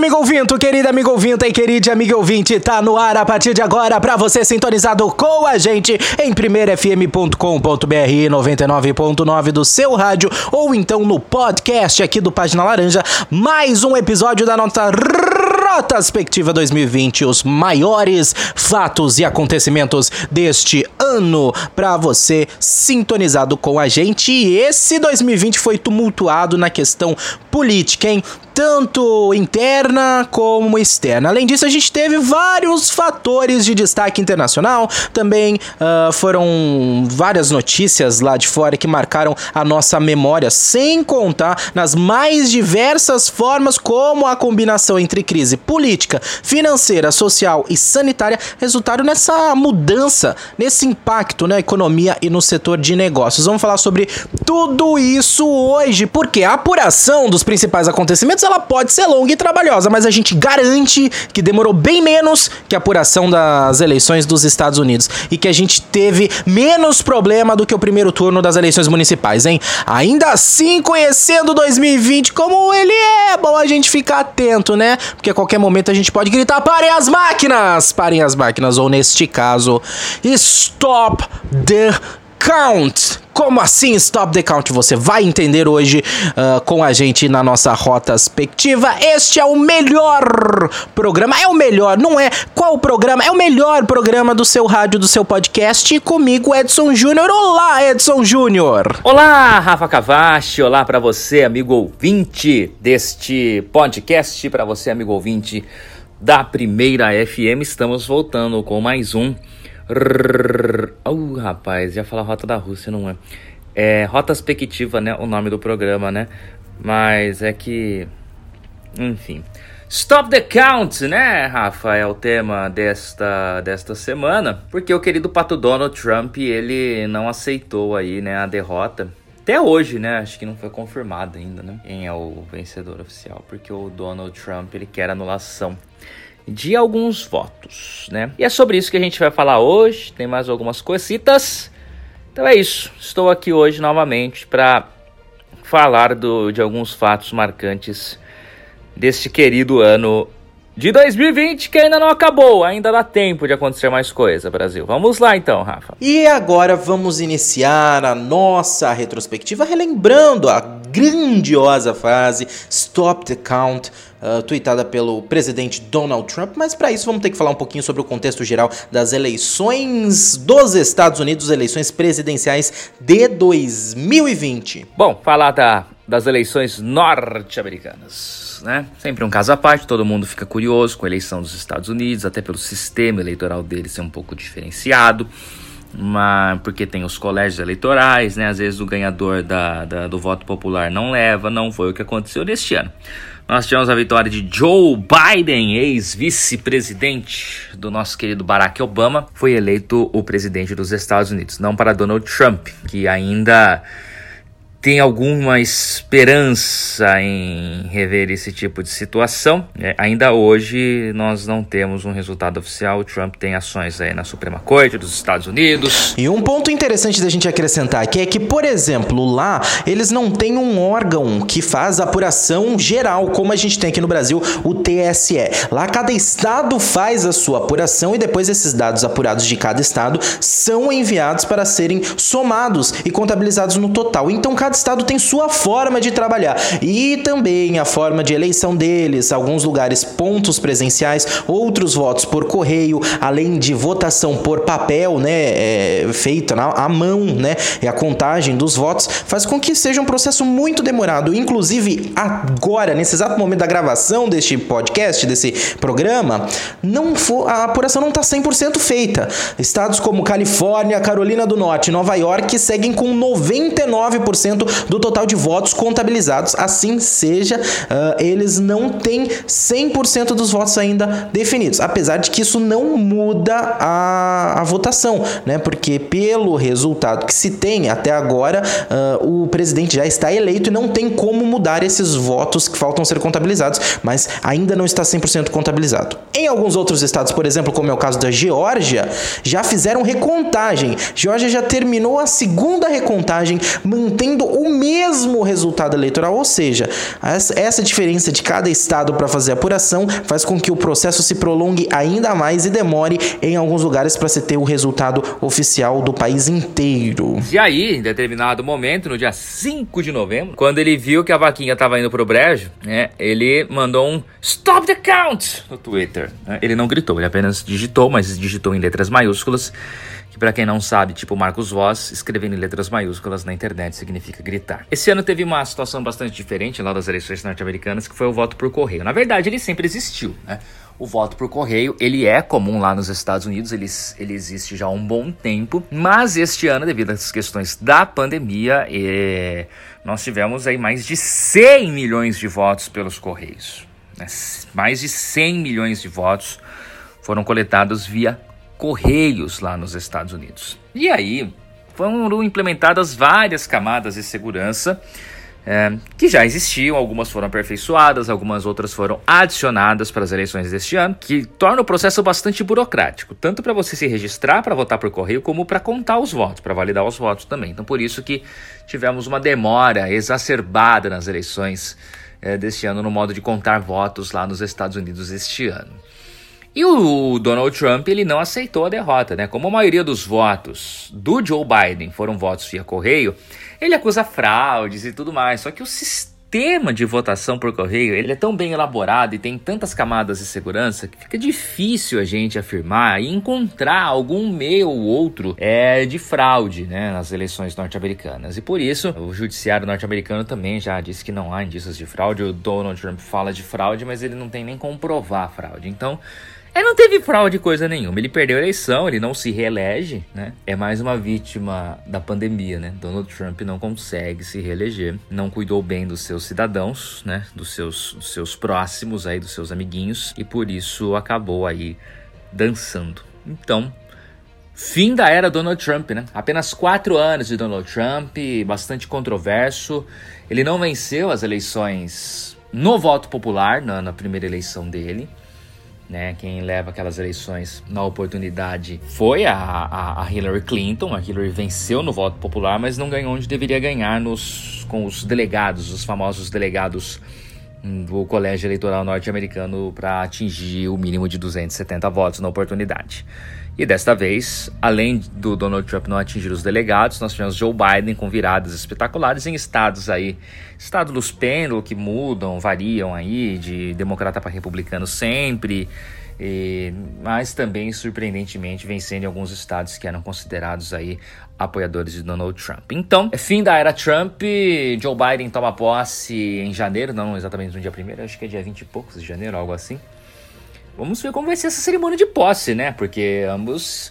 Amigo ouvinte, querido amigo ouvinte e querida amiga ouvinte, tá no ar a partir de agora pra você sintonizado com a gente em primeirafm.com.br 99.9 do seu rádio ou então no podcast aqui do Página Laranja, mais um episódio da nossa Retrospectiva 2020, os maiores fatos e acontecimentos deste ano para você sintonizado com a gente. E esse 2020 foi tumultuado na questão política, hein? Tanto interna como externa. Além disso, a gente teve vários fatores de destaque internacional. Também uh, foram várias notícias lá de fora que marcaram a nossa memória, sem contar nas mais diversas formas como a combinação entre crise política, financeira, social e sanitária resultaram nessa mudança, nesse impacto na economia e no setor de negócios. Vamos falar sobre tudo isso hoje, porque a apuração dos principais acontecimentos ela pode ser longa e trabalhosa, mas a gente garante que demorou bem menos que a apuração das eleições dos Estados Unidos e que a gente teve menos problema do que o primeiro turno das eleições municipais, hein? Ainda assim, conhecendo 2020 como ele é, bom a gente ficar atento, né? Porque a qualquer momento a gente pode gritar: parem as máquinas! Parem as máquinas, ou neste caso, stop the count. Como assim Stop the Count? Você vai entender hoje uh, com a gente na nossa Rotaspectiva. Este é o melhor programa. É o melhor, não é? Qual programa? É o melhor programa do seu rádio, do seu podcast. E comigo, Edson Júnior. Olá, Edson Júnior. Olá, Rafa Cavachi. Olá para você, amigo ouvinte deste podcast. Para você, amigo ouvinte da Primeira FM. Estamos voltando com mais um Oh, rapaz, ia falar Rota da Rússia, não é? É Rota Expectiva, né? O nome do programa, né? Mas é que. Enfim. Stop the Count, né, Rafa? É o tema desta, desta semana. Porque o querido pato Donald Trump, ele não aceitou aí, né, a derrota. Até hoje, né? Acho que não foi confirmado ainda, né? Quem é o vencedor oficial. Porque o Donald Trump, ele quer anulação de alguns votos, né? E é sobre isso que a gente vai falar hoje. Tem mais algumas coisitas. Então é isso. Estou aqui hoje novamente para falar do, de alguns fatos marcantes deste querido ano de 2020 que ainda não acabou, ainda dá tempo de acontecer mais coisa, Brasil. Vamos lá então, Rafa. E agora vamos iniciar a nossa retrospectiva relembrando a grandiosa frase Stop the Count uh, tweetada pelo presidente Donald Trump, mas para isso vamos ter que falar um pouquinho sobre o contexto geral das eleições dos Estados Unidos, eleições presidenciais de 2020. Bom, falar da, das eleições norte-americanas. Né? Sempre um caso à parte, todo mundo fica curioso com a eleição dos Estados Unidos, até pelo sistema eleitoral deles ser um pouco diferenciado mas porque tem os colégios eleitorais, né? Às vezes o ganhador da, da, do voto popular não leva, não foi o que aconteceu neste ano. Nós tivemos a vitória de Joe Biden, ex-vice-presidente do nosso querido Barack Obama, foi eleito o presidente dos Estados Unidos, não para Donald Trump, que ainda tem alguma esperança em rever esse tipo de situação. É, ainda hoje nós não temos um resultado oficial. O Trump tem ações aí na Suprema Corte dos Estados Unidos. E um ponto interessante da gente acrescentar aqui é que, por exemplo, lá eles não têm um órgão que faz apuração geral, como a gente tem aqui no Brasil, o TSE. Lá cada estado faz a sua apuração e depois esses dados apurados de cada estado são enviados para serem somados e contabilizados no total. Então cada cada estado tem sua forma de trabalhar e também a forma de eleição deles, alguns lugares pontos presenciais, outros votos por correio, além de votação por papel, né, é, feita à mão, né, e a contagem dos votos faz com que seja um processo muito demorado. Inclusive agora, nesse exato momento da gravação deste podcast, desse programa, não for, a apuração não está 100% feita. Estados como Califórnia, Carolina do Norte Nova York seguem com 99% do total de votos contabilizados. Assim seja, uh, eles não têm 100% dos votos ainda definidos, apesar de que isso não muda a, a votação, né? Porque pelo resultado que se tem até agora, uh, o presidente já está eleito e não tem como mudar esses votos que faltam ser contabilizados, mas ainda não está 100% contabilizado. Em alguns outros estados, por exemplo, como é o caso da Geórgia, já fizeram recontagem. Geórgia já terminou a segunda recontagem, mantendo o mesmo resultado eleitoral, ou seja, essa diferença de cada estado para fazer a apuração faz com que o processo se prolongue ainda mais e demore em alguns lugares para se ter o resultado oficial do país inteiro. E aí, em determinado momento, no dia 5 de novembro, quando ele viu que a vaquinha estava indo pro brejo, né, ele mandou um Stop the count no Twitter. Né. Ele não gritou, ele apenas digitou, mas digitou em letras maiúsculas que para quem não sabe, tipo Marcos Voss, escrevendo em letras maiúsculas na internet significa gritar. Esse ano teve uma situação bastante diferente lá das eleições norte-americanas, que foi o voto por correio. Na verdade, ele sempre existiu, né? O voto por correio, ele é comum lá nos Estados Unidos, ele, ele existe já há um bom tempo, mas este ano, devido às questões da pandemia, é, nós tivemos aí mais de 100 milhões de votos pelos correios. Né? Mais de 100 milhões de votos foram coletados via correios lá nos Estados Unidos. E aí foram implementadas várias camadas de segurança é, que já existiam, algumas foram aperfeiçoadas, algumas outras foram adicionadas para as eleições deste ano, que torna o processo bastante burocrático, tanto para você se registrar para votar por correio, como para contar os votos, para validar os votos também. Então, por isso que tivemos uma demora exacerbada nas eleições é, deste ano no modo de contar votos lá nos Estados Unidos este ano. E o Donald Trump ele não aceitou a derrota, né? Como a maioria dos votos do Joe Biden foram votos via correio, ele acusa fraudes e tudo mais. Só que o sistema de votação por correio ele é tão bem elaborado e tem tantas camadas de segurança que fica difícil a gente afirmar e encontrar algum meio ou outro é, de fraude né, nas eleições norte-americanas. E por isso, o judiciário norte-americano também já disse que não há indícios de fraude. O Donald Trump fala de fraude, mas ele não tem nem como provar a fraude. Então, ele não teve fraude coisa nenhuma. Ele perdeu a eleição, ele não se reelege, né? É mais uma vítima da pandemia, né? Donald Trump não consegue se reeleger, não cuidou bem dos seus cidadãos, né? Dos seus, dos seus próximos aí, dos seus amiguinhos, e por isso acabou aí dançando. Então, fim da era Donald Trump, né? Apenas quatro anos de Donald Trump, bastante controverso. Ele não venceu as eleições no voto popular, na, na primeira eleição dele. Né, quem leva aquelas eleições na oportunidade foi a, a, a, Hillary Clinton. A Hillary venceu no voto popular, mas não ganhou onde deveria ganhar nos, com os delegados, os famosos delegados do Colégio Eleitoral Norte-Americano para atingir o mínimo de 270 votos na oportunidade. E desta vez, além do Donald Trump não atingir os delegados, nós tivemos Joe Biden com viradas espetaculares em estados aí, estado dos pêndulos que mudam, variam aí de democrata para republicano sempre, e, mas também surpreendentemente vencendo em alguns estados que eram considerados aí apoiadores de Donald Trump. Então, é fim da era Trump, Joe Biden toma posse em janeiro, não exatamente no dia 1 acho que é dia 20 e poucos de janeiro, algo assim. Vamos ver como vai ser essa cerimônia de posse, né? Porque ambos.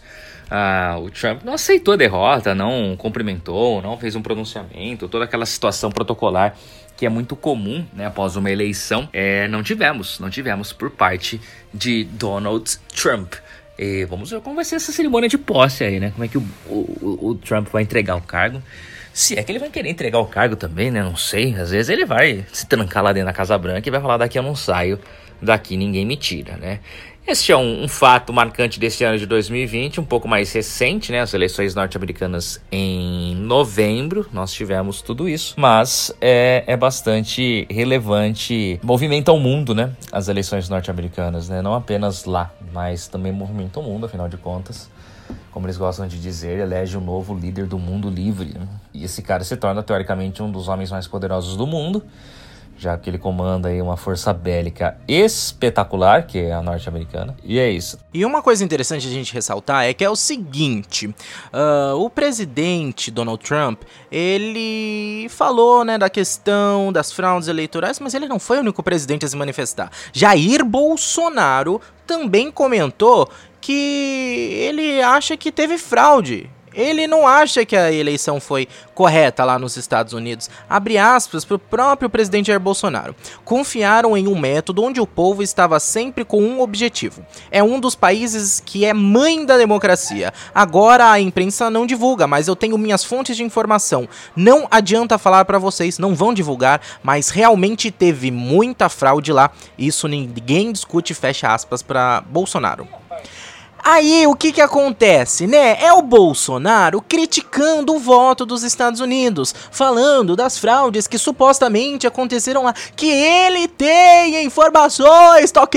Ah, o Trump não aceitou a derrota, não cumprimentou, não fez um pronunciamento, toda aquela situação protocolar que é muito comum né, após uma eleição, é, não tivemos, não tivemos por parte de Donald Trump. E vamos ver como vai ser essa cerimônia de posse aí, né? Como é que o, o, o Trump vai entregar o cargo. Se é que ele vai querer entregar o cargo também, né? Não sei. Às vezes ele vai se trancar lá dentro da Casa Branca e vai falar: daqui eu não saio daqui ninguém me tira, né? Este é um, um, fato marcante deste ano de 2020, um pouco mais recente, né? As eleições norte-americanas em novembro, nós tivemos tudo isso, mas é, é bastante relevante, movimenta o mundo, né? As eleições norte-americanas, né? Não apenas lá, mas também movimenta o mundo, afinal de contas. Como eles gostam de dizer, elege o um novo líder do mundo livre. Né? E esse cara se torna, teoricamente, um dos homens mais poderosos do mundo já que ele comanda aí uma força bélica espetacular, que é a norte-americana. E é isso. E uma coisa interessante a gente ressaltar é que é o seguinte: uh, o presidente Donald Trump ele falou né, da questão das fraudes eleitorais, mas ele não foi o único presidente a se manifestar. Jair Bolsonaro também comentou que ele acha que teve fraude ele não acha que a eleição foi correta lá nos Estados Unidos. Abre aspas para o próprio presidente Jair Bolsonaro. Confiaram em um método onde o povo estava sempre com um objetivo. É um dos países que é mãe da democracia. Agora a imprensa não divulga, mas eu tenho minhas fontes de informação. Não adianta falar para vocês, não vão divulgar, mas realmente teve muita fraude lá. Isso ninguém discute, fecha aspas para Bolsonaro. Aí o que que acontece, né? É o Bolsonaro criticando o voto dos Estados Unidos, falando das fraudes que supostamente aconteceram lá, que ele tem informações, tá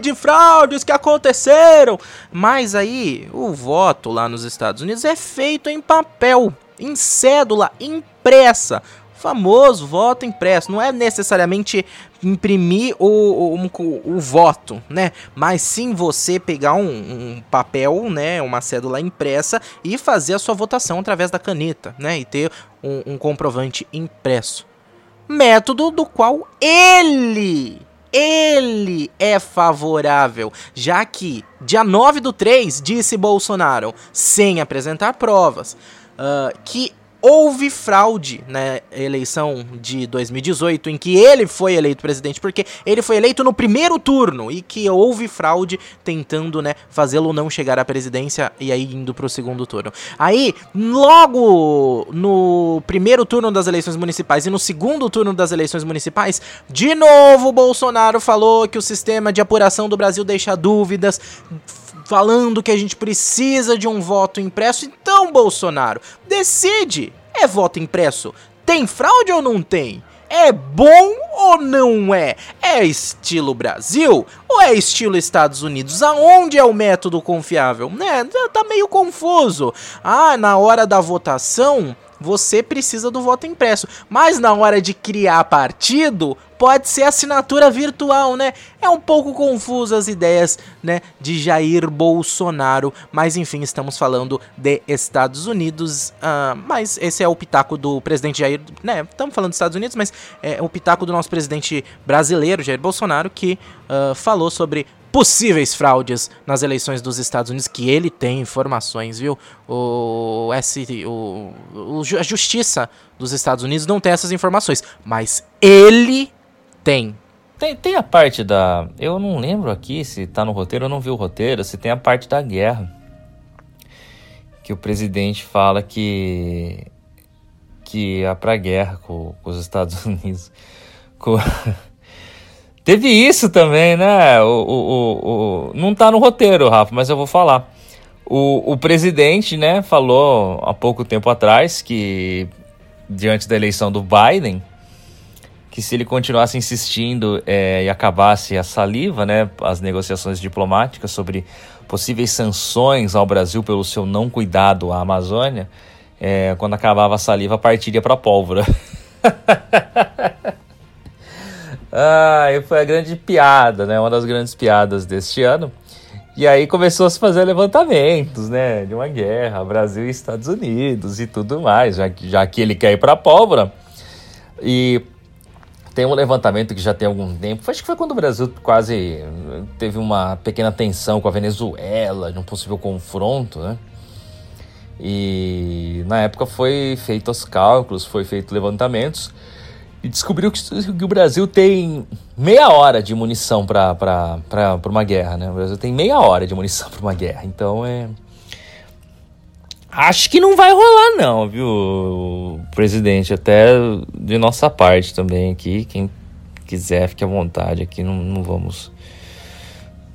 de fraudes que aconteceram. Mas aí o voto lá nos Estados Unidos é feito em papel, em cédula impressa famoso voto impresso. Não é necessariamente imprimir o, o, o, voto, né? Mas sim você pegar um, um, papel, né? Uma cédula impressa e fazer a sua votação através da caneta, né? E ter um, um comprovante impresso. Método do qual ele ele é favorável, já que dia 9 do 3 disse Bolsonaro, sem apresentar provas, uh, que houve fraude na eleição de 2018, em que ele foi eleito presidente, porque ele foi eleito no primeiro turno e que houve fraude tentando, né, fazê-lo não chegar à presidência e aí indo pro segundo turno. Aí, logo no primeiro turno das eleições municipais e no segundo turno das eleições municipais, de novo Bolsonaro falou que o sistema de apuração do Brasil deixa dúvidas, falando que a gente precisa de um voto impresso. Então, Bolsonaro, decide. É voto impresso? Tem fraude ou não tem? É bom ou não é? É estilo Brasil ou é estilo Estados Unidos? Aonde é o método confiável? Né? Tá meio confuso. Ah, na hora da votação você precisa do voto impresso. Mas na hora de criar partido, pode ser assinatura virtual, né? É um pouco confuso as ideias, né, de Jair Bolsonaro, mas enfim, estamos falando de Estados Unidos, uh, mas esse é o pitaco do presidente Jair, né, estamos falando dos Estados Unidos, mas é o pitaco do nosso presidente brasileiro, Jair Bolsonaro, que uh, falou sobre possíveis fraudes nas eleições dos Estados Unidos, que ele tem informações, viu? O, S, o, o, a Justiça dos Estados Unidos não tem essas informações, mas ele tem. Tem, tem a parte da. Eu não lembro aqui se tá no roteiro, eu não vi o roteiro, se tem a parte da guerra. Que o presidente fala que. que ia pra guerra com, com os Estados Unidos. Com, Teve isso também, né? O, o, o, não tá no roteiro, Rafa, mas eu vou falar. O, o presidente, né, falou há pouco tempo atrás que, diante da eleição do Biden, que se ele continuasse insistindo é, e acabasse a saliva, né, as negociações diplomáticas sobre possíveis sanções ao Brasil pelo seu não cuidado à Amazônia, é, quando acabava a saliva, partiria para a pólvora. Ah, foi a grande piada, né? Uma das grandes piadas deste ano. E aí começou a se fazer levantamentos, né? De uma guerra, Brasil e Estados Unidos e tudo mais, já que, já que ele quer ir para a pólvora. E tem um levantamento que já tem algum tempo, acho que foi quando o Brasil quase teve uma pequena tensão com a Venezuela, de um possível confronto, né? E na época foi feito os cálculos, foi feito levantamentos e descobriu que, que, o Brasil tem meia hora de munição para uma guerra, né? O Brasil tem meia hora de munição para uma guerra. Então é. Acho que não vai rolar, não, viu, presidente? Até de nossa parte também aqui. Quem quiser, fique à vontade aqui. Não, não vamos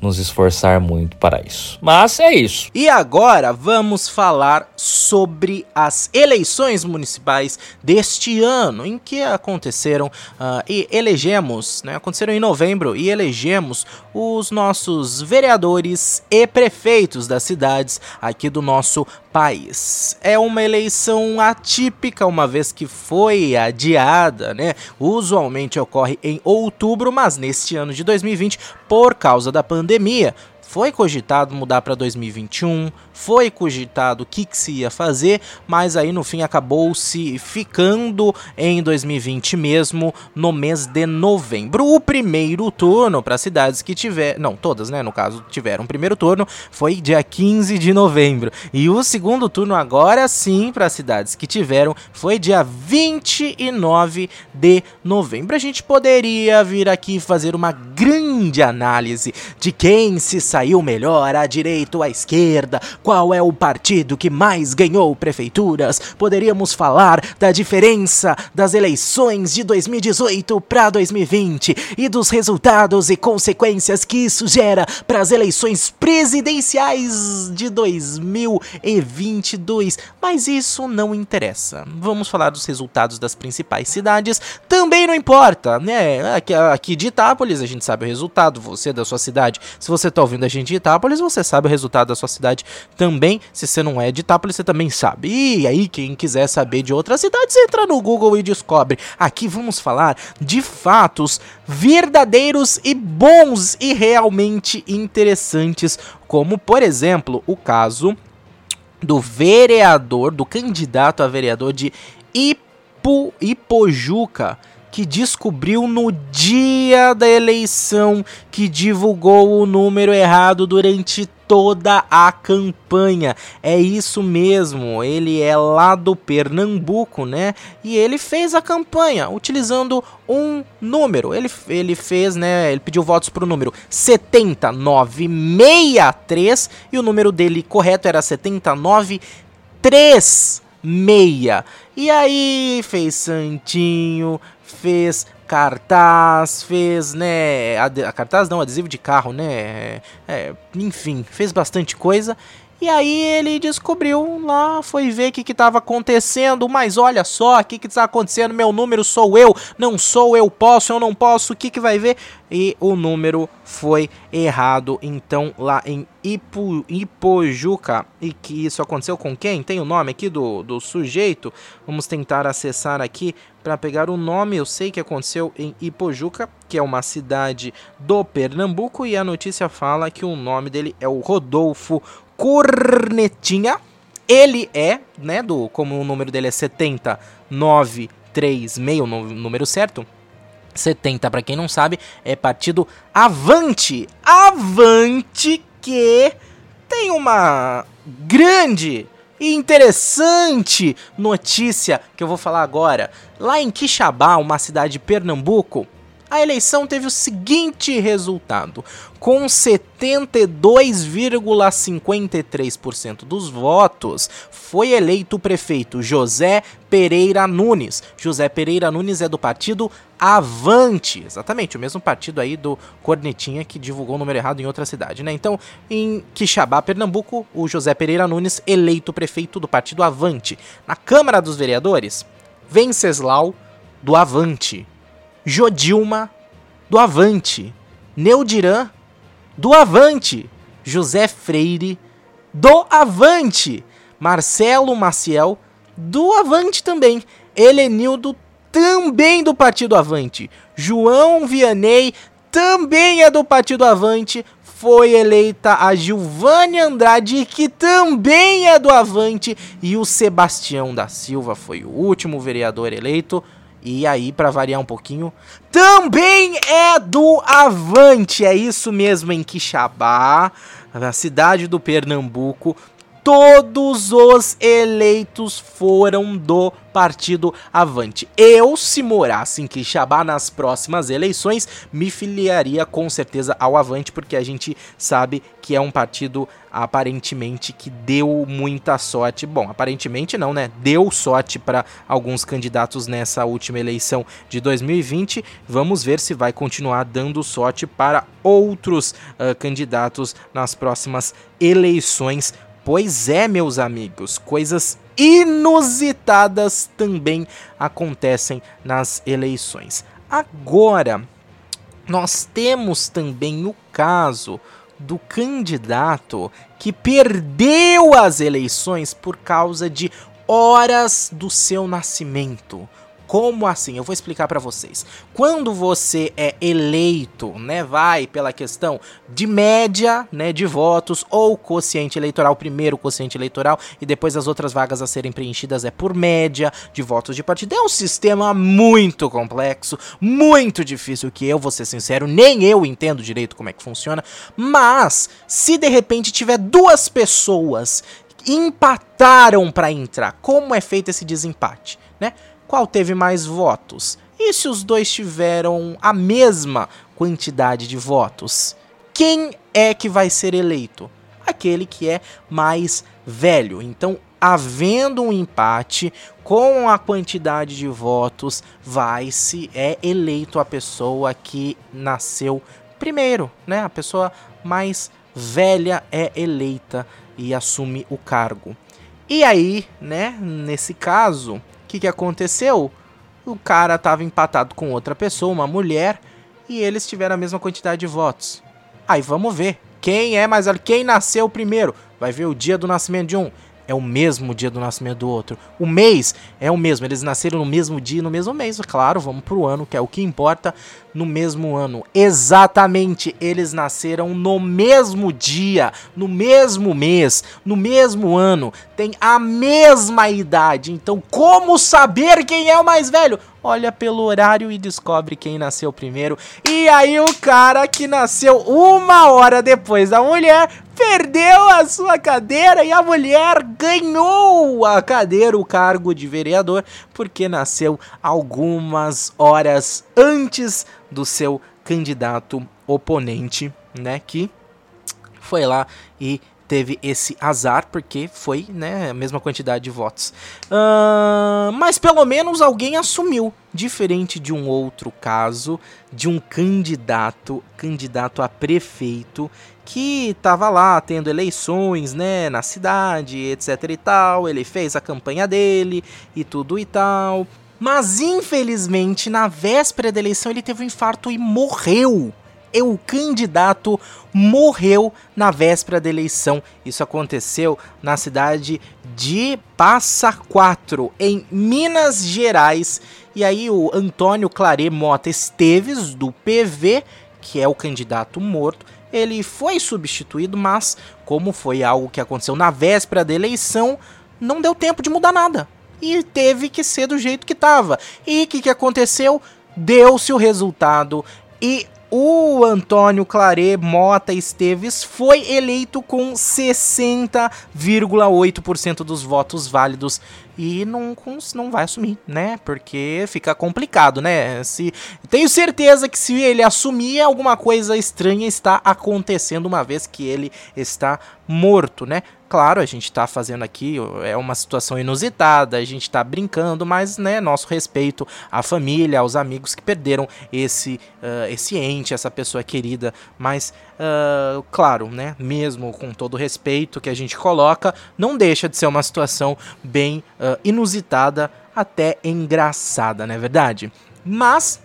nos esforçar muito para isso. Mas é isso. E agora vamos falar sobre as eleições municipais deste ano, em que aconteceram uh, e elegemos, né, aconteceram em novembro e elegemos os nossos vereadores e prefeitos das cidades aqui do nosso país. É uma eleição atípica, uma vez que foi adiada, né? Usualmente ocorre em outubro, mas neste ano de 2020, por causa da pandemia, foi cogitado mudar para 2021, foi cogitado o que, que, se ia fazer, mas aí no fim acabou se ficando em 2020 mesmo, no mês de novembro. O primeiro turno para cidades que tiver, não, todas, né, no caso, tiveram primeiro turno, foi dia 15 de novembro. E o segundo turno agora sim para cidades que tiveram foi dia 29 de novembro. A gente poderia vir aqui fazer uma grande análise de quem se saiu saiu melhor, a direita ou a esquerda? Qual é o partido que mais ganhou prefeituras? Poderíamos falar da diferença das eleições de 2018 para 2020 e dos resultados e consequências que isso gera para as eleições presidenciais de 2022. Mas isso não interessa. Vamos falar dos resultados das principais cidades. Também não importa, né? Aqui, aqui de Itápolis a gente sabe o resultado, você da sua cidade. Se você tá ouvindo a gente de Itápolis, você sabe o resultado da sua cidade também. Se você não é de Itápolis, você também sabe. E aí, quem quiser saber de outras cidades, entra no Google e descobre. Aqui vamos falar de fatos verdadeiros e bons e realmente interessantes, como por exemplo o caso do vereador, do candidato a vereador de Ipu, Ipojuca que descobriu no dia da eleição que divulgou o número errado durante toda a campanha. É isso mesmo, ele é lá do Pernambuco, né? E ele fez a campanha utilizando um número. Ele, ele fez, né? Ele pediu votos para o número 7963 e o número dele correto era 793 meia. E aí fez santinho, fez cartaz, fez, né, a cartaz não, adesivo de carro, né, é, enfim, fez bastante coisa e aí ele descobriu lá, foi ver o que estava acontecendo, mas olha só, o que está acontecendo, meu número sou eu, não sou eu, posso, eu não posso, o que, que vai ver? E o número foi errado, então lá em Ipu, Ipojuca, e que isso aconteceu com quem? Tem o nome aqui do, do sujeito, vamos tentar acessar aqui para pegar o nome, eu sei que aconteceu em Ipojuca, que é uma cidade do Pernambuco, e a notícia fala que o nome dele é o Rodolfo cornetinha. Ele é, né, do como o número dele é 70936, o número certo. 70, para quem não sabe, é partido Avante. Avante que tem uma grande e interessante notícia que eu vou falar agora. Lá em Quixabá, uma cidade de Pernambuco, a eleição teve o seguinte resultado: com 72,53% dos votos, foi eleito o prefeito José Pereira Nunes. José Pereira Nunes é do partido Avante, exatamente, o mesmo partido aí do Cornetinha que divulgou o número errado em outra cidade, né? Então, em Quixabá, Pernambuco, o José Pereira Nunes eleito prefeito do partido Avante. Na Câmara dos Vereadores, Venceslau do Avante. Jodilma, do Avante. Neudiran, do Avante. José Freire, do Avante. Marcelo Maciel, do Avante também. Helenildo, também do Partido Avante. João Vianney, também é do Partido Avante. Foi eleita a Gilvânia Andrade, que também é do Avante. E o Sebastião da Silva foi o último vereador eleito e aí, para variar um pouquinho, também é do Avante. É isso mesmo, em Quixabá, na cidade do Pernambuco, todos os eleitos foram do Partido Avante. Eu, se morasse em Quixabá nas próximas eleições, me filiaria com certeza ao Avante, porque a gente sabe que é um partido aparentemente que deu muita sorte. Bom, aparentemente não, né? Deu sorte para alguns candidatos nessa última eleição de 2020. Vamos ver se vai continuar dando sorte para outros uh, candidatos nas próximas eleições Pois é, meus amigos, coisas inusitadas também acontecem nas eleições. Agora, nós temos também o caso do candidato que perdeu as eleições por causa de horas do seu nascimento. Como assim? Eu vou explicar para vocês. Quando você é eleito, né, vai pela questão de média, né, de votos ou quociente eleitoral, primeiro quociente eleitoral e depois as outras vagas a serem preenchidas é por média de votos de partido. É um sistema muito complexo, muito difícil que eu vou ser sincero, nem eu entendo direito como é que funciona, mas se de repente tiver duas pessoas empataram para entrar, como é feito esse desempate, né? Qual teve mais votos. E se os dois tiveram a mesma quantidade de votos? quem é que vai ser eleito? Aquele que é mais velho. Então, havendo um empate com a quantidade de votos, vai se é eleito a pessoa que nasceu primeiro, né? A pessoa mais velha é eleita e assume o cargo. E aí, né, nesse caso, que, que aconteceu? O cara estava empatado com outra pessoa, uma mulher, e eles tiveram a mesma quantidade de votos. Aí vamos ver quem é mais quem nasceu primeiro. Vai ver o dia do nascimento de um é o mesmo dia do nascimento do outro. O mês é o mesmo, eles nasceram no mesmo dia, no mesmo mês. Claro, vamos pro ano, que é o que importa, no mesmo ano. Exatamente, eles nasceram no mesmo dia, no mesmo mês, no mesmo ano, tem a mesma idade. Então, como saber quem é o mais velho? Olha pelo horário e descobre quem nasceu primeiro. E aí o cara que nasceu uma hora depois da mulher perdeu a sua cadeira e a mulher ganhou a cadeira, o cargo de vereador, porque nasceu algumas horas antes do seu candidato oponente, né, que foi lá e teve esse azar, porque foi né, a mesma quantidade de votos. Uh, mas pelo menos alguém assumiu, diferente de um outro caso, de um candidato, candidato a prefeito, que estava lá tendo eleições né, na cidade, etc e tal. Ele fez a campanha dele e tudo e tal. Mas infelizmente, na véspera da eleição, ele teve um infarto e morreu o candidato morreu na véspera da eleição. Isso aconteceu na cidade de Passa Quatro, em Minas Gerais. E aí o Antônio Clare Mota Esteves, do PV, que é o candidato morto, ele foi substituído, mas como foi algo que aconteceu na véspera da eleição, não deu tempo de mudar nada. E teve que ser do jeito que estava. E o que, que aconteceu? Deu-se o resultado e o Antônio Clare Mota Esteves foi eleito com 60,8% dos votos válidos e não, não vai assumir, né? Porque fica complicado, né? Se, tenho certeza que se ele assumir, alguma coisa estranha está acontecendo, uma vez que ele está morto, né? Claro, a gente está fazendo aqui, é uma situação inusitada, a gente está brincando, mas, né, nosso respeito à família, aos amigos que perderam esse, uh, esse ente, essa pessoa querida, mas, uh, claro, né, mesmo com todo o respeito que a gente coloca, não deixa de ser uma situação bem uh, inusitada, até engraçada, não é verdade? Mas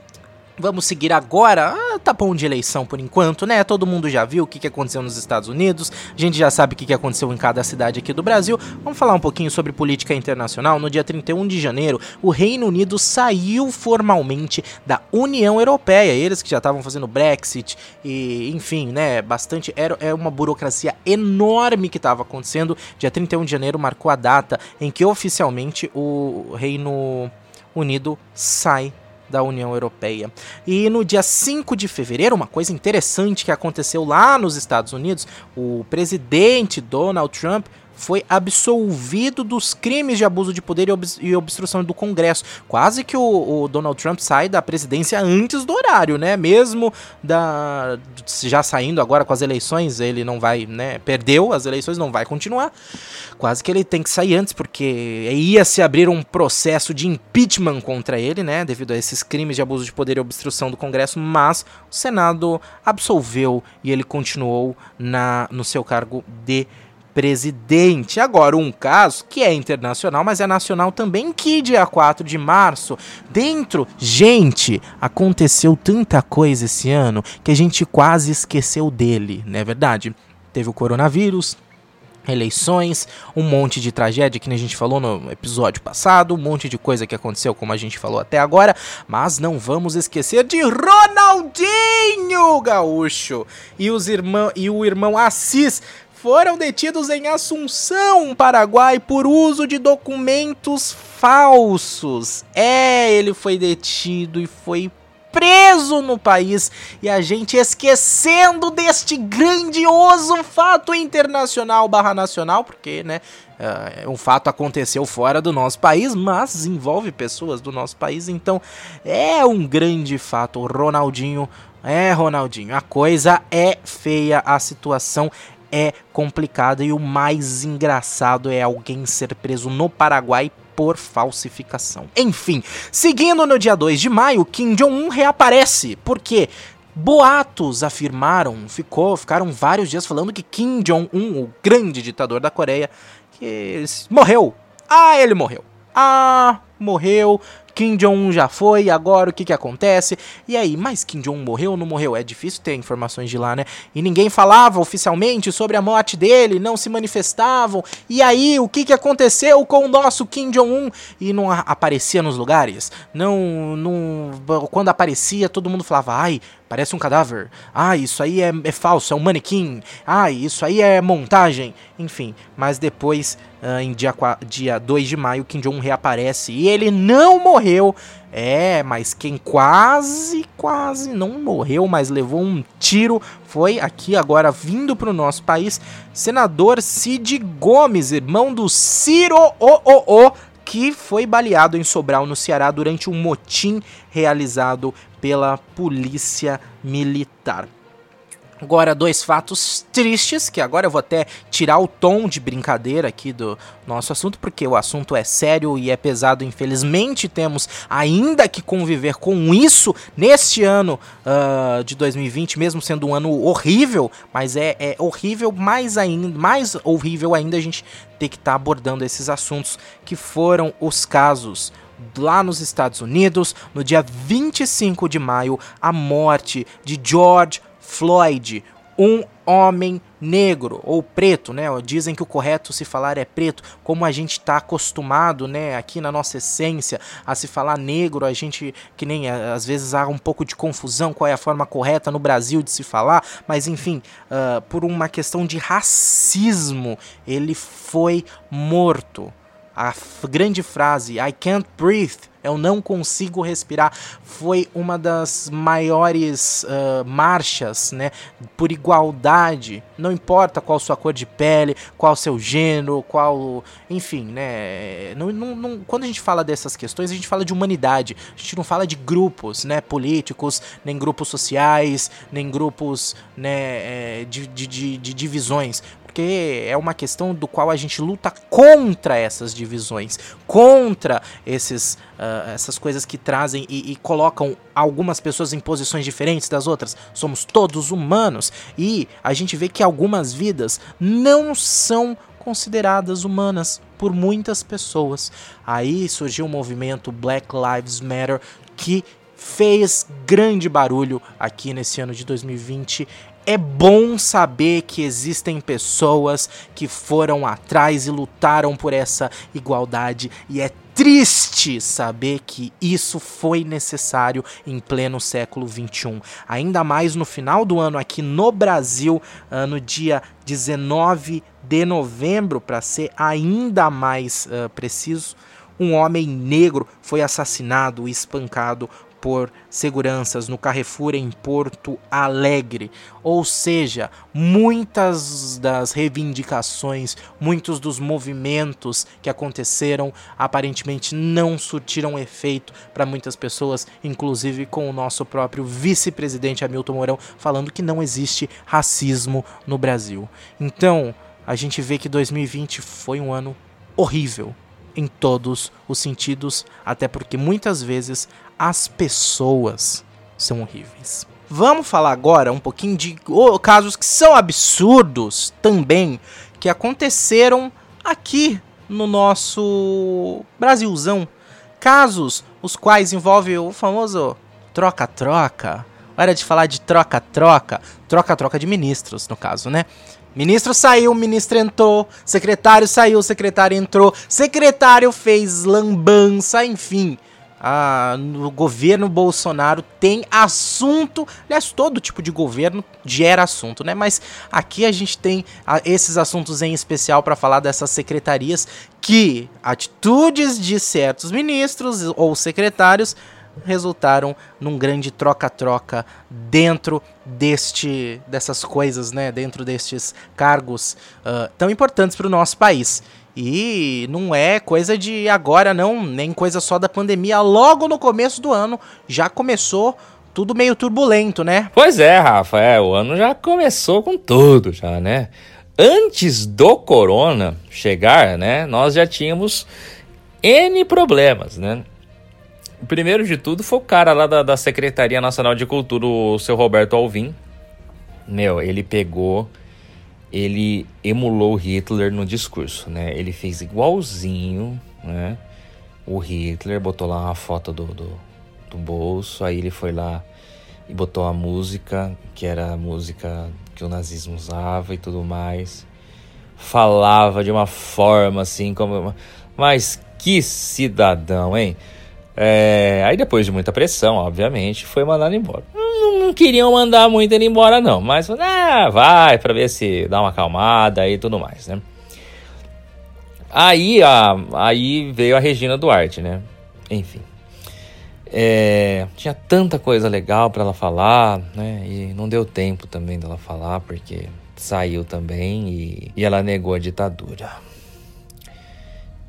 Vamos seguir agora. Ah, tá bom de eleição por enquanto, né? Todo mundo já viu o que, aconteceu nos Estados Unidos. A gente já sabe o que, aconteceu em cada cidade aqui do Brasil. Vamos falar um pouquinho sobre política internacional. No dia 31 de janeiro, o Reino Unido saiu formalmente da União Europeia. Eles que já estavam fazendo Brexit e, enfim, né? Bastante. Era, é uma burocracia enorme que estava acontecendo. Dia 31 de janeiro marcou a data em que oficialmente o Reino Unido sai da União Europeia. E no dia 5 de fevereiro, uma coisa interessante que aconteceu lá nos Estados Unidos, o presidente Donald Trump foi absolvido dos crimes de abuso de poder e obstrução do Congresso. Quase que o, o, Donald Trump sai da presidência antes do horário, né? Mesmo da já saindo agora com as eleições, ele não vai, né? Perdeu as eleições, não vai continuar. Quase que ele tem que sair antes, porque ia se abrir um processo de impeachment contra ele, né? Devido a esses crimes de abuso de poder e obstrução do Congresso, mas o Senado absolveu e ele continuou na, no seu cargo de presidente. Agora, um caso que é internacional, mas é nacional também, que dia 4 de março, dentro, gente, aconteceu tanta coisa esse ano que a gente quase esqueceu dele, não é verdade? Teve o coronavírus, eleições, um monte de tragédia que a gente falou no episódio passado, um monte de coisa que aconteceu como a gente falou até agora, mas não vamos esquecer de Ronaldinho Gaúcho e os irmão e o irmão Assis foram detidos em Assunção, Paraguai, por uso de documentos falsos. É, ele foi detido e foi preso no país e a gente esquecendo deste grandioso fato internacional barra nacional, porque, né, uh, um fato aconteceu fora do nosso país, mas envolve pessoas do nosso país, então é um grande fato. O Ronaldinho É, Ronaldinho, a coisa é feia, a situação é complicada e o mais engraçado é alguém ser preso no Paraguai por falsificação. Enfim, seguindo no dia 2 de maio, Kim Jong-un reaparece, porque boatos afirmaram, ficou, ficaram vários dias falando que Kim Jong-un, o grande ditador da Coreia, que morreu. Ah, ele morreu. Ah, morreu. Kim Jong-un já foi, agora o que que acontece? E aí, mas Kim Jong-un morreu ou não morreu? É difícil ter informações de lá, né? E ninguém falava oficialmente sobre a morte dele, não se manifestavam. E aí, o que que aconteceu com o nosso Kim Jong-un? E não aparecia nos lugares? Não, não... Quando aparecia, todo mundo falava, ai, parece um cadáver. Ah, isso aí é, é falso, é um manequim. Ah, isso aí é montagem. Enfim, mas depois, uh, em dia, dia 2 de maio, Kim Jong-un reaparece e ele não morreu. É, mas quem quase, quase não morreu, mas levou um tiro foi aqui agora vindo para o nosso país, senador Cid Gomes, irmão do Ciro o, o, o que foi baleado em Sobral, no Ceará, durante um motim realizado pela Polícia Militar. Agora, dois fatos tristes, que agora eu vou até tirar o tom de brincadeira aqui do nosso assunto, porque o assunto é sério e é pesado. Infelizmente, temos ainda que conviver com isso neste ano uh, de 2020, mesmo sendo um ano horrível, mas é, é horrível mais ainda, mais horrível ainda a gente ter que estar tá abordando esses assuntos que foram os casos lá nos Estados Unidos, no dia 25 de maio, a morte de George Floyd, um homem negro ou preto, né? Dizem que o correto se falar é preto, como a gente está acostumado, né? Aqui na nossa essência a se falar negro, a gente que nem às vezes há um pouco de confusão qual é a forma correta no Brasil de se falar, mas enfim, uh, por uma questão de racismo, ele foi morto. A grande frase I can't breathe eu não consigo respirar. Foi uma das maiores uh, marchas, né, por igualdade. Não importa qual sua cor de pele, qual seu gênero, qual, enfim, né. Não, não, não, quando a gente fala dessas questões, a gente fala de humanidade. A gente não fala de grupos, né, políticos, nem grupos sociais, nem grupos, né, eh, de, de, de, de divisões porque é uma questão do qual a gente luta contra essas divisões, contra esses, uh, essas coisas que trazem e, e, colocam algumas pessoas em posições diferentes das outras. Somos todos humanos e a gente vê que algumas vidas não são consideradas humanas por muitas pessoas. Aí surgiu o movimento Black Lives Matter que fez grande barulho aqui nesse ano de 2020 é bom saber que existem pessoas que foram atrás e lutaram por essa igualdade e é triste saber que isso foi necessário em pleno século 21. Ainda mais no final do ano aqui no Brasil, no dia 19 de novembro, para ser ainda mais uh, preciso, um homem negro foi assassinado e espancado por seguranças no Carrefour em Porto Alegre. Ou seja, muitas das reivindicações, muitos dos movimentos que aconteceram aparentemente não surtiram efeito para muitas pessoas, inclusive com o nosso próprio vice-presidente Hamilton Mourão falando que não existe racismo no Brasil. Então, a gente vê que 2020 foi um ano horrível em todos os sentidos, até porque muitas vezes as pessoas são horríveis. Vamos falar agora um pouquinho de oh, casos que são absurdos também, que aconteceram aqui no nosso Brasilzão. Casos os quais envolvem o famoso troca-troca. Hora de falar de troca-troca. Troca-troca de ministros, no caso, né? Ministro saiu, ministro entrou, secretário saiu, secretário entrou, secretário fez lambança, enfim. Ah, no governo Bolsonaro tem assunto, aliás, todo tipo de governo gera assunto, né? Mas aqui a gente tem esses assuntos em especial para falar dessas secretarias que atitudes de certos ministros ou secretários resultaram num grande troca-troca dentro deste dessas coisas, né? Dentro destes cargos uh, tão importantes para o nosso país. E não é coisa de agora, não, nem coisa só da pandemia. Logo no começo do ano já começou tudo meio turbulento, né? Pois é, Rafa, é, o ano já começou com tudo, já, né? Antes do corona chegar, né, nós já tínhamos N problemas, né? Primeiro de tudo foi o cara lá da, da Secretaria Nacional de Cultura, o seu Roberto Alvim. Meu, ele pegou, ele emulou Hitler no discurso, né? Ele fez igualzinho, né? O Hitler botou lá uma foto do, do, do bolso, aí ele foi lá e botou a música, que era a música que o nazismo usava e tudo mais. Falava de uma forma assim, como. Mas que cidadão, hein? É, aí depois de muita pressão, obviamente, foi mandado embora. Não, não queriam mandar muito ele embora, não. Mas ah, vai para ver se dá uma acalmada e tudo mais, né? Aí, a, aí veio a Regina Duarte, né? Enfim. É, tinha tanta coisa legal para ela falar, né? E não deu tempo também dela falar, porque saiu também e, e ela negou a ditadura.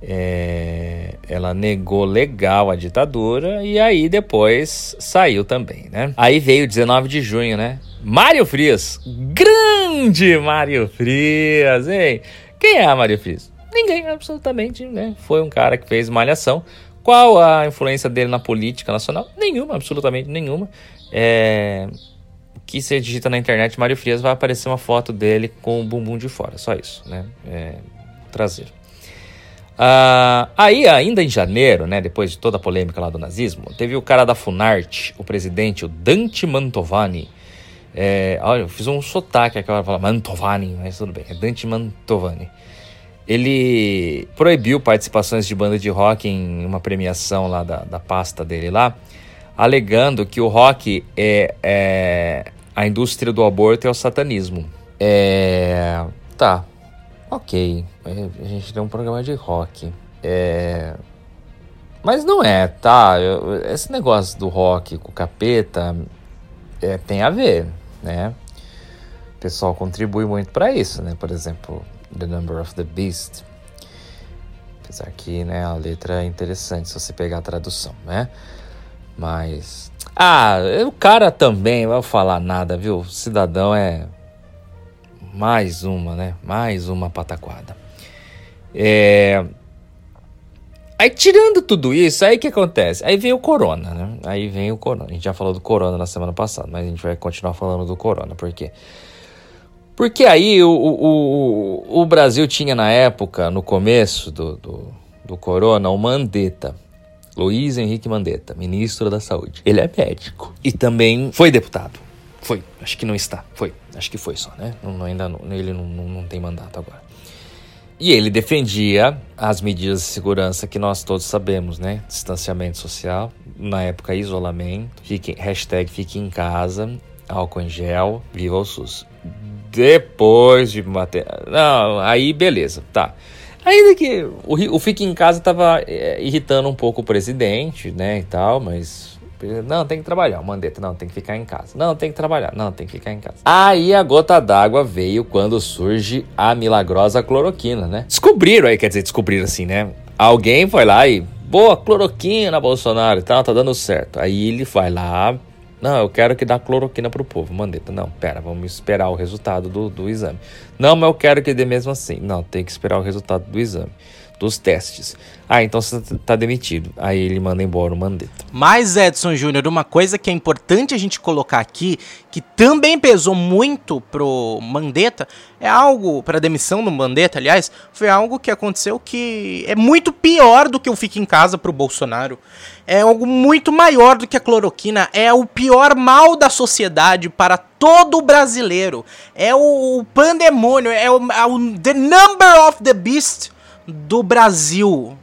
É, ela negou legal a ditadura e aí depois saiu também, né? Aí veio 19 de junho, né? Mário Frias, grande Mário Frias, hein? Quem é Mário Frias? Ninguém, absolutamente, né? Foi um cara que fez malhação. Qual a influência dele na política nacional? Nenhuma, absolutamente nenhuma. É... Que você digita na internet Mário Frias vai aparecer uma foto dele com o bumbum de fora, só isso, né? É... Traseiro. Uh, aí, ainda em janeiro, né, depois de toda a polêmica lá do nazismo, teve o cara da Funarte, o presidente, o Dante Mantovani. É, olha, eu fiz um sotaque aqui, ela fala Mantovani, mas tudo bem, é Dante Mantovani. Ele proibiu participações de banda de rock em uma premiação lá da, da pasta dele lá, alegando que o rock é, é a indústria do aborto é o satanismo. É, tá, Ok, a gente tem um programa de rock. É... Mas não é, tá? Eu, esse negócio do rock com o capeta é, tem a ver, né? O pessoal contribui muito para isso, né? Por exemplo, The Number of the Beast. Apesar que né, a letra é interessante se você pegar a tradução, né? Mas. Ah, o cara também, vou falar nada, viu? O cidadão é mais uma, né? Mais uma pataquada. É... Aí tirando tudo isso, aí que acontece? Aí vem o corona, né? Aí vem o corona. A gente já falou do corona na semana passada, mas a gente vai continuar falando do corona. Por quê? Porque aí o, o, o, o Brasil tinha na época, no começo do, do, do corona, o Mandetta. Luiz Henrique Mandetta, ministro da Saúde. Ele é médico e também foi deputado. Foi, acho que não está. Foi, acho que foi só, né? Não, ainda não, ele não, não, tem mandato agora. E ele defendia as medidas de segurança que nós todos sabemos, né? Distanciamento social, na época isolamento, fique, hashtag fique em casa, álcool em gel, viva o SUS. Depois de bater. Não, aí beleza, tá. Ainda que o, o Fique em Casa tava é, irritando um pouco o presidente, né, e tal, mas não, tem que trabalhar. O Mandetta, não, tem que ficar em casa. Não, tem que trabalhar. Não, tem que ficar em casa. Aí a gota d'água veio quando surge a milagrosa cloroquina, né? Descobriram aí, quer dizer, descobriram assim, né? Alguém foi lá e, boa, cloroquina, Bolsonaro tal, tá dando certo. Aí ele vai lá, não, eu quero que dá cloroquina pro povo. Mandetta, não, pera, vamos esperar o resultado do, do exame. Não, mas eu quero que dê mesmo assim. Não, tem que esperar o resultado do exame dos testes. Ah, então você tá demitido. Aí ele manda embora o Mandetta. Mas, Edson Júnior, uma coisa que é importante a gente colocar aqui, que também pesou muito pro Mandetta, é algo, para demissão do Mandetta, aliás, foi algo que aconteceu que é muito pior do que o Fique em Casa pro Bolsonaro. É algo muito maior do que a cloroquina. É o pior mal da sociedade para todo brasileiro. É o pandemônio, é o, é o the number of the beast do Brasil.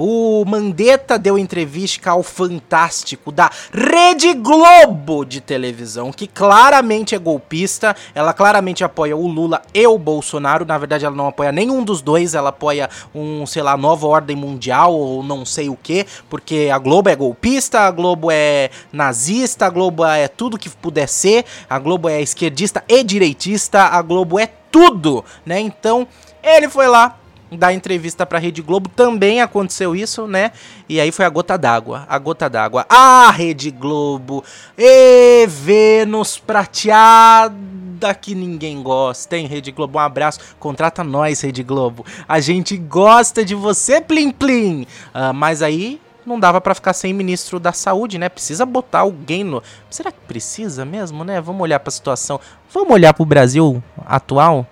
O Mandetta deu entrevista ao Fantástico da Rede Globo de televisão, que claramente é golpista. Ela claramente apoia o Lula e o Bolsonaro. Na verdade, ela não apoia nenhum dos dois. Ela apoia um, sei lá, nova ordem mundial ou não sei o que, porque a Globo é golpista, a Globo é nazista, a Globo é tudo que puder ser, a Globo é esquerdista e direitista, a Globo é tudo, né? Então, ele foi lá dar entrevista pra Rede Globo, também aconteceu isso, né? E aí foi a gota d'água, a gota d'água. Ah, Rede Globo, e Vênus prateada que ninguém gosta, hein, Rede Globo? Um abraço, contrata nós, Rede Globo. A gente gosta de você, Plim Plim. Uh, mas aí não dava para ficar sem ministro da saúde, né? Precisa botar alguém no. Será que precisa mesmo, né? Vamos olhar para a situação. Vamos olhar para o Brasil atual?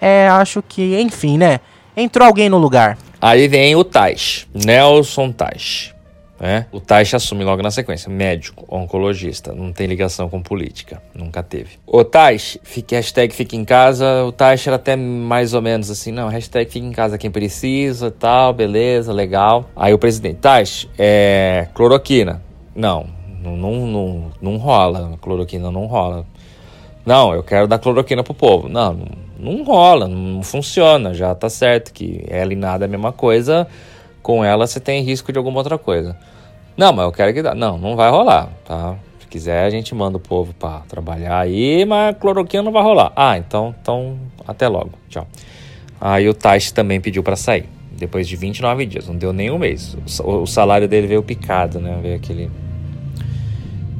É, acho que, enfim, né? Entrou alguém no lugar. Aí vem o Tais, Nelson Tais. Né? O Taish assume logo na sequência, médico, oncologista, não tem ligação com política, nunca teve. O Taish, fique, hashtag fica em casa, o Taish era até mais ou menos assim, não, hashtag fica em casa quem precisa tal, beleza, legal. Aí o presidente, Taish, é cloroquina. Não, não, não, não, não rola, cloroquina não rola. Não, eu quero dar cloroquina pro povo. Não, não, não rola, não funciona, já tá certo que ela e nada é a mesma coisa com ela você tem risco de alguma outra coisa. Não, mas eu quero que dá. Não, não vai rolar, tá? Se quiser, a gente manda o povo para trabalhar aí, mas cloroquina não vai rolar. Ah, então, então até logo. Tchau. Aí o Taish também pediu para sair. Depois de 29 dias, não deu nem um mês. O, salário dele veio picado, né? Veio aquele.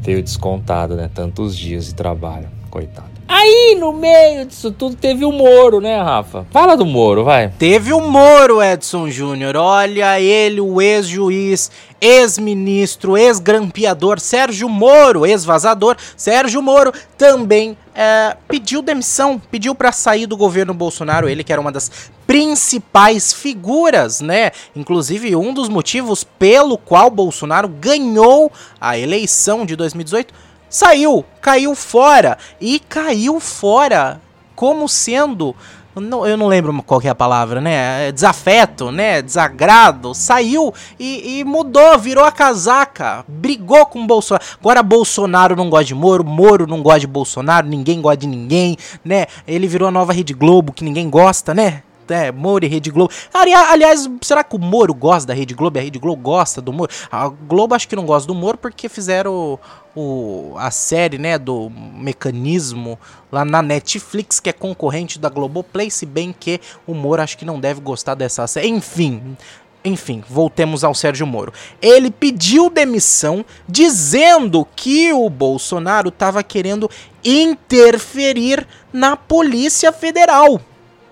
Veio descontado, né? Tantos dias de trabalho. Coitado. Aí, no meio disso tudo, teve o Moro, né, Rafa? Fala do Moro, vai. Teve o Moro, Edson Júnior. Olha ele, o ex-juiz, ex-ministro, ex-grampeador Sérgio Moro, ex-vazador Sérgio Moro, também é, pediu demissão, pediu para sair do governo Bolsonaro. Ele que era uma das principais figuras, né? Inclusive, um dos motivos pelo qual Bolsonaro ganhou a eleição de 2018 saiu, caiu fora e caiu fora como sendo não, eu não lembro qual é a palavra, né? É desafeto, né? Desagrado. Saiu e, e, mudou, virou a casaca. Brigou com Bolsonaro. Agora Bolsonaro não gosta de Moro, Moro não gosta de Bolsonaro, ninguém gosta de ninguém, né? Ele virou a nova Rede Globo que ninguém gosta, né? É, Moro e Rede Globo. Aliás, será que o Moro gosta da Rede Globo a Rede Globo gosta do Moro? A Globo acho que não gosta do Moro porque fizeram o, a série, né, do mecanismo lá na Netflix, que é concorrente da Globoplay, se bem que o Moro acho que não deve gostar dessa série. Enfim, enfim, voltemos ao Sérgio Moro. Ele pediu demissão dizendo que o Bolsonaro estava querendo interferir na Polícia Federal.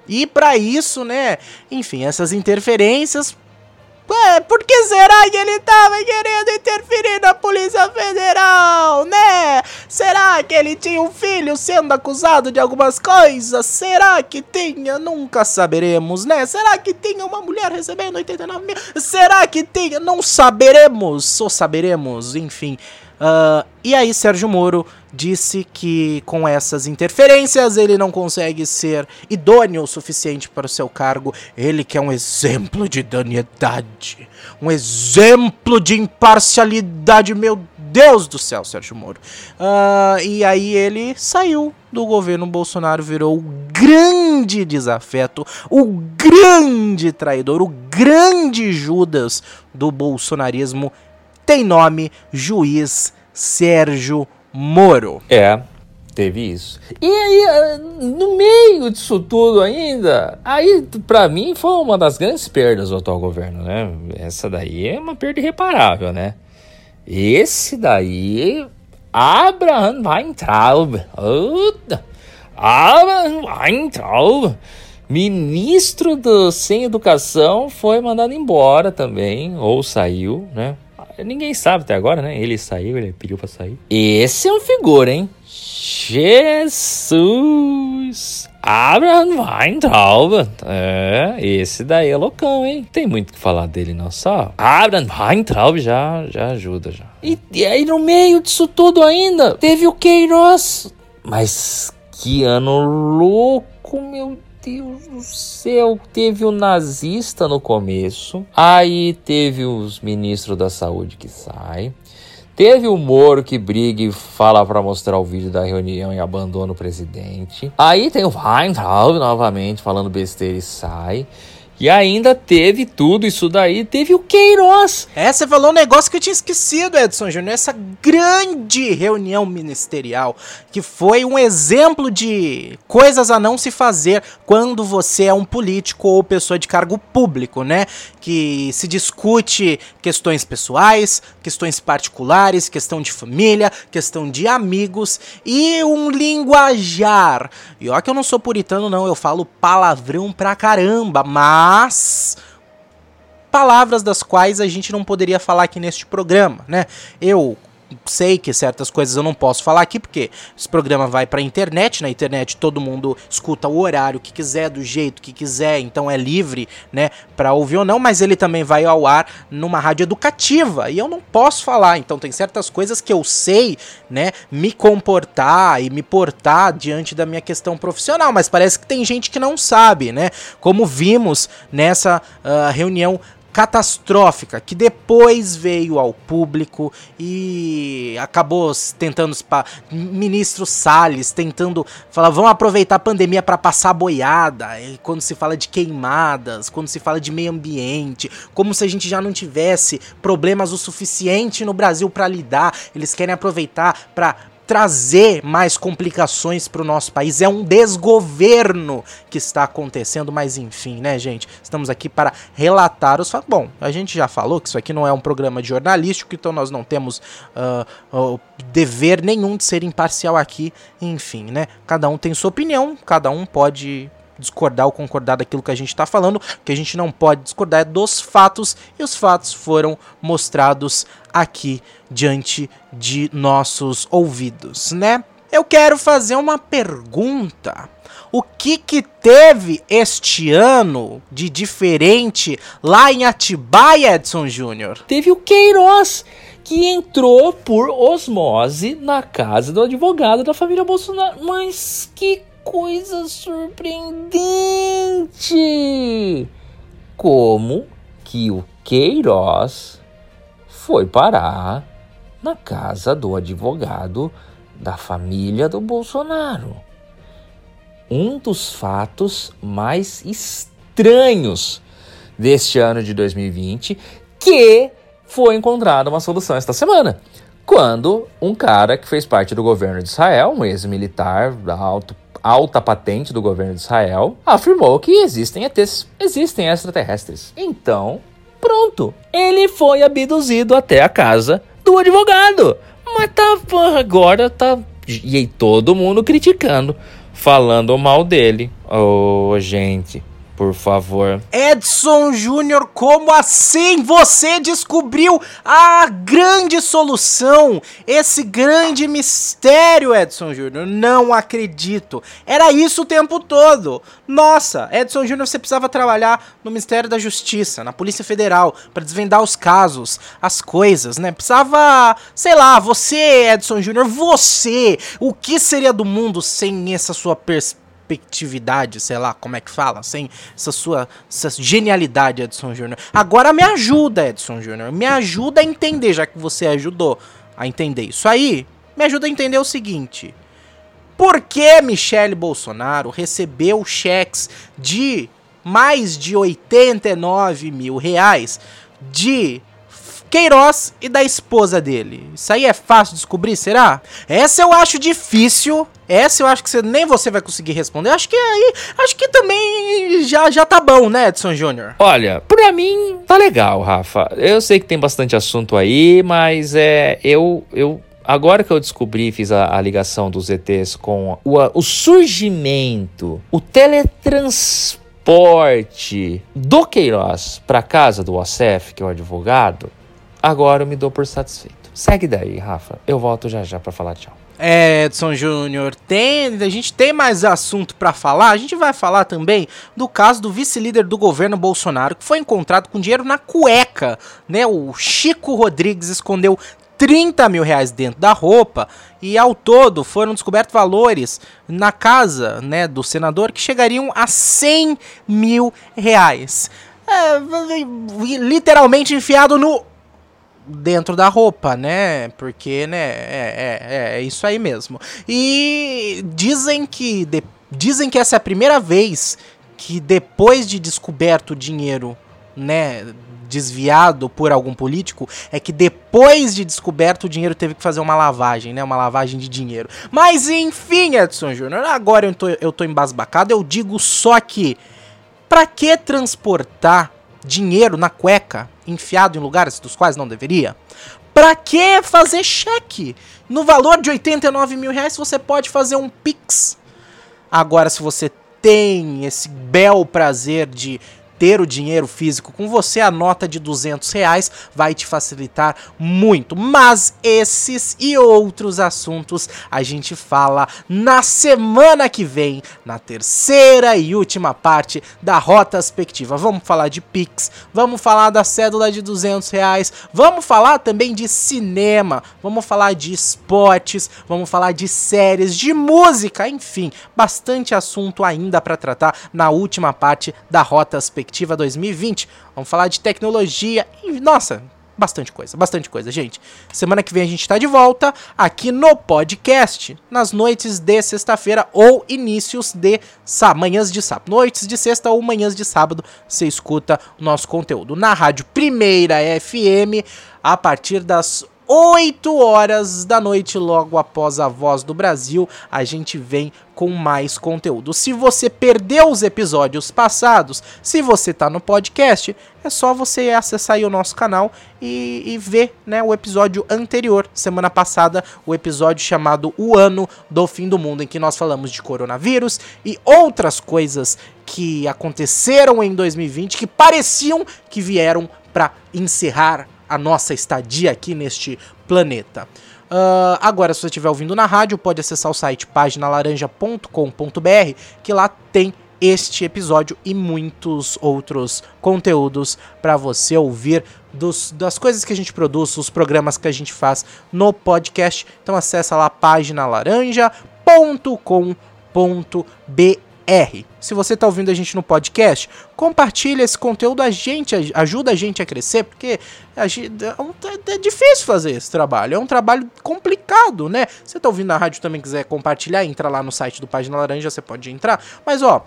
E para isso, né, enfim, essas interferências Ué, por que será que ele tava querendo interferir na Polícia Federal, né? Será que ele tinha um filho sendo acusado de algumas coisas? Será que tinha? Nunca saberemos, né? Será que tinha uma mulher recebendo 89 mil? Será que tinha? Não saberemos, ou saberemos, enfim. Uh, e aí Sérgio Moro disse que com essas interferências ele não consegue ser idôneo o suficiente para o seu cargo. Ele que é um exemplo de idoneidade, um exemplo de imparcialidade, meu Deus do céu, Sérgio Moro. Uh, e aí ele saiu do governo Bolsonaro, virou o grande desafeto, o grande traidor, o grande Judas do bolsonarismo tem nome Juiz Sérgio Moro. É, teve isso. E aí, no meio disso tudo ainda, aí para mim foi uma das grandes perdas do atual governo, né? Essa daí é uma perda irreparável, né? Esse daí, Abraham Weintraub. Abraham Weintraub. Ministro do Sem Educação foi mandado embora também, ou saiu, né? Ninguém sabe até agora, né? Ele saiu, ele pediu pra sair. Esse é um figura, hein? Jesus! Abraham Weintraub. É, esse daí é loucão, hein? Tem muito que falar dele, não só. Abraham Weintraub já, já ajuda, já. E, e aí, no meio disso tudo ainda, teve o Queiroz. Mas que ano louco, meu Deus do céu, teve o nazista no começo, aí teve os ministros da saúde que saem, Teve o Moro que briga e fala para mostrar o vídeo da reunião e abandona o presidente. Aí tem o Weintraub novamente falando besteira e sai. E ainda teve tudo isso daí, teve o Queiroz. É, você falou um negócio que eu tinha esquecido, Edson Júnior. Essa grande reunião ministerial, que foi um exemplo de coisas a não se fazer quando você é um político ou pessoa de cargo público, né? Que se discute questões pessoais, questões particulares, questão de família, questão de amigos e um linguajar. E ó que eu não sou puritano, não, eu falo palavrão pra caramba, mas mas palavras das quais a gente não poderia falar aqui neste programa, né? Eu sei que certas coisas eu não posso falar aqui porque esse programa vai para internet, na internet todo mundo escuta o horário que quiser, do jeito que quiser, então é livre, né, para ouvir ou não, mas ele também vai ao ar numa rádio educativa e eu não posso falar, então tem certas coisas que eu sei, né, me comportar e me portar diante da minha questão profissional, mas parece que tem gente que não sabe, né, como vimos nessa uh, reunião catastrófica que depois veio ao público e acabou tentando ministro Salles tentando falar vamos aproveitar a pandemia para passar boiada e quando se fala de queimadas quando se fala de meio ambiente como se a gente já não tivesse problemas o suficiente no Brasil para lidar eles querem aproveitar para trazer mais complicações para o nosso país. É um desgoverno que está acontecendo, mas enfim, né, gente? Estamos aqui para relatar os fatos. Bom, a gente já falou que isso aqui não é um programa de jornalístico, então nós não temos uh, uh, dever nenhum de ser imparcial aqui. Enfim, né? Cada um tem sua opinião, cada um pode discordar ou concordar daquilo que a gente está falando, que a gente não pode discordar é dos fatos, e os fatos foram mostrados aqui diante de nossos ouvidos, né? Eu quero fazer uma pergunta. O que que teve este ano de diferente lá em Atibaia, Edson Júnior? Teve o Queiroz, que entrou por osmose na casa do advogado da família Bolsonaro. Mas que coisa surpreendente! Como que o Queiroz foi parar na casa do advogado da família do Bolsonaro. Um dos fatos mais estranhos deste ano de 2020 que foi encontrada uma solução esta semana. Quando um cara que fez parte do governo de Israel, um ex-militar alto, alta patente do governo de Israel, afirmou que existem ETs, existem extraterrestres. Então, Pronto, ele foi abduzido até a casa do advogado. Mas tá, agora tá. E aí todo mundo criticando, falando mal dele. Ô, oh, gente. Por favor. Edson Júnior, como assim você descobriu a grande solução? Esse grande mistério, Edson Júnior. Não acredito. Era isso o tempo todo. Nossa, Edson Júnior, você precisava trabalhar no Ministério da Justiça, na Polícia Federal, para desvendar os casos, as coisas, né? Precisava, sei lá, você, Edson Júnior, você. O que seria do mundo sem essa sua perspectiva? Perspectividade, sei lá, como é que fala, sem essa sua essa genialidade, Edson Júnior. Agora me ajuda, Edson Júnior, me ajuda a entender, já que você ajudou a entender isso aí, me ajuda a entender o seguinte. Por que Michele Bolsonaro recebeu cheques de mais de 89 mil reais de Queiroz e da esposa dele. Isso aí é fácil de descobrir, será? Essa eu acho difícil. Essa eu acho que você, nem você vai conseguir responder. Acho que aí, acho que também já, já tá bom, né, Edson Júnior? Olha, pra mim tá legal, Rafa. Eu sei que tem bastante assunto aí, mas é eu eu Agora que eu descobri, fiz a, a ligação dos ETs com o, o surgimento, o teletransporte do Queiroz para casa do Ocef, que é o advogado, Agora eu me dou por satisfeito. Segue daí, Rafa. Eu volto já já para falar tchau. É, Edson Júnior, tem, a gente tem mais assunto para falar. A gente vai falar também do caso do vice-líder do governo Bolsonaro que foi encontrado com dinheiro na cueca, né? O Chico Rodrigues escondeu 30 mil reais dentro da roupa e ao todo foram descobertos valores na casa, né, do senador que chegariam a 100 mil reais. É, literalmente enfiado no dentro da roupa, né? Porque, né, é, é, é isso aí mesmo. E dizem que de, dizem que essa é a primeira vez que depois de descoberto o dinheiro, né, desviado por algum político, é que depois de descoberto o dinheiro teve que fazer uma lavagem, né, uma lavagem de dinheiro. Mas enfim, Edson Júnior, agora eu tô, eu tô embasbacado, eu digo só que para que transportar dinheiro na cueca, enfiado em lugares dos quais não deveria? Pra que fazer cheque? No valor de 89 mil reais você pode fazer um Pix. Agora, se você tem esse bel prazer de ter o dinheiro físico com você, a nota de 200 reais vai te facilitar muito. Mas esses e outros assuntos a gente fala na semana que vem, na terceira e última parte da Rota Aspectiva. Vamos falar de Pix, vamos falar da cédula de 200 reais, vamos falar também de cinema, vamos falar de esportes, vamos falar de séries, de música, enfim, bastante assunto ainda para tratar na última parte da Rota Aspectiva Perspectiva 2020. Vamos falar de tecnologia e, nossa, bastante coisa, bastante coisa, gente. Semana que vem a gente está de volta aqui no podcast, nas noites de sexta-feira ou inícios de manhãs de sábado. Noites de sexta ou manhãs de sábado, você escuta o nosso conteúdo na Rádio Primeira FM a partir das 8 horas da noite, logo após a Voz do Brasil, a gente vem com mais conteúdo. Se você perdeu os episódios passados, se você tá no podcast, é só você acessar o nosso canal e, e, ver né, o episódio anterior, semana passada, o episódio chamado O Ano do Fim do Mundo, em que nós falamos de coronavírus e outras coisas que aconteceram em 2020 que pareciam que vieram para encerrar a nossa estadia aqui neste planeta. Uh, agora, se você estiver ouvindo na rádio, pode acessar o site paginalaranja.com.br, que lá tem este episódio e muitos outros conteúdos para você ouvir dos, das coisas que a gente produz, os programas que a gente faz no podcast. Então acessa lá paginalaranja.com.br R. Se você está ouvindo a gente no podcast, compartilha esse conteúdo, a gente ajuda a gente a crescer, porque a gente, é, é, difícil fazer esse trabalho, é um trabalho complicado, né? Se você está ouvindo na rádio também quiser compartilhar, entra lá no site do Página Laranja, você pode entrar. Mas ó,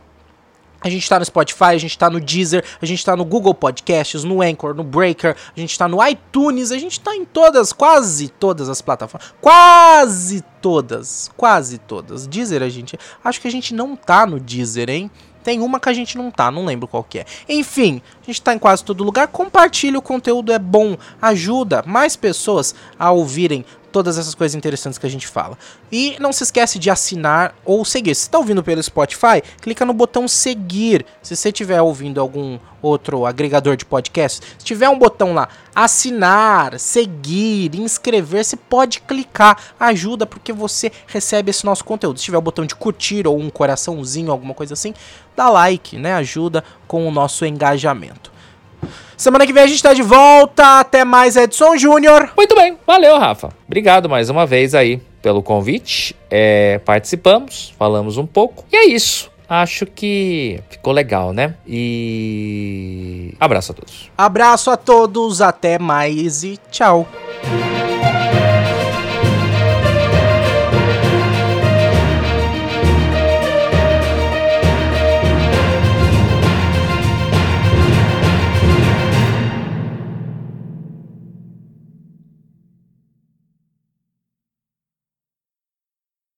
a gente tá no Spotify, a gente tá no Deezer, a gente tá no Google Podcasts, no Anchor, no Breaker, a gente tá no iTunes, a gente tá em todas, quase todas as plataformas. Quase todas, quase todas. Deezer a gente, acho que a gente não tá no Deezer, hein? Tem uma que a gente não tá, não lembro qual que é. Enfim, a gente tá em quase todo lugar. Compartilhe o conteúdo, é bom, ajuda mais pessoas a ouvirem todas essas coisas interessantes que a gente fala. E não se esquece de assinar ou seguir. Se está ouvindo pelo Spotify, clica no botão seguir. Se você estiver ouvindo algum outro agregador de podcast, se tiver um botão lá, assinar, seguir, inscrever, você pode clicar. Ajuda porque você recebe esse nosso conteúdo. Se tiver o botão de curtir ou um coraçãozinho, alguma coisa assim, dá like, né? Ajuda com o nosso engajamento. Semana que vem a gente tá de volta. Até mais, Edson Júnior. Muito bem, valeu, Rafa. Obrigado mais uma vez aí pelo convite. É, participamos, falamos um pouco. E é isso. Acho que ficou legal, né? E abraço a todos. Abraço a todos, até mais e tchau.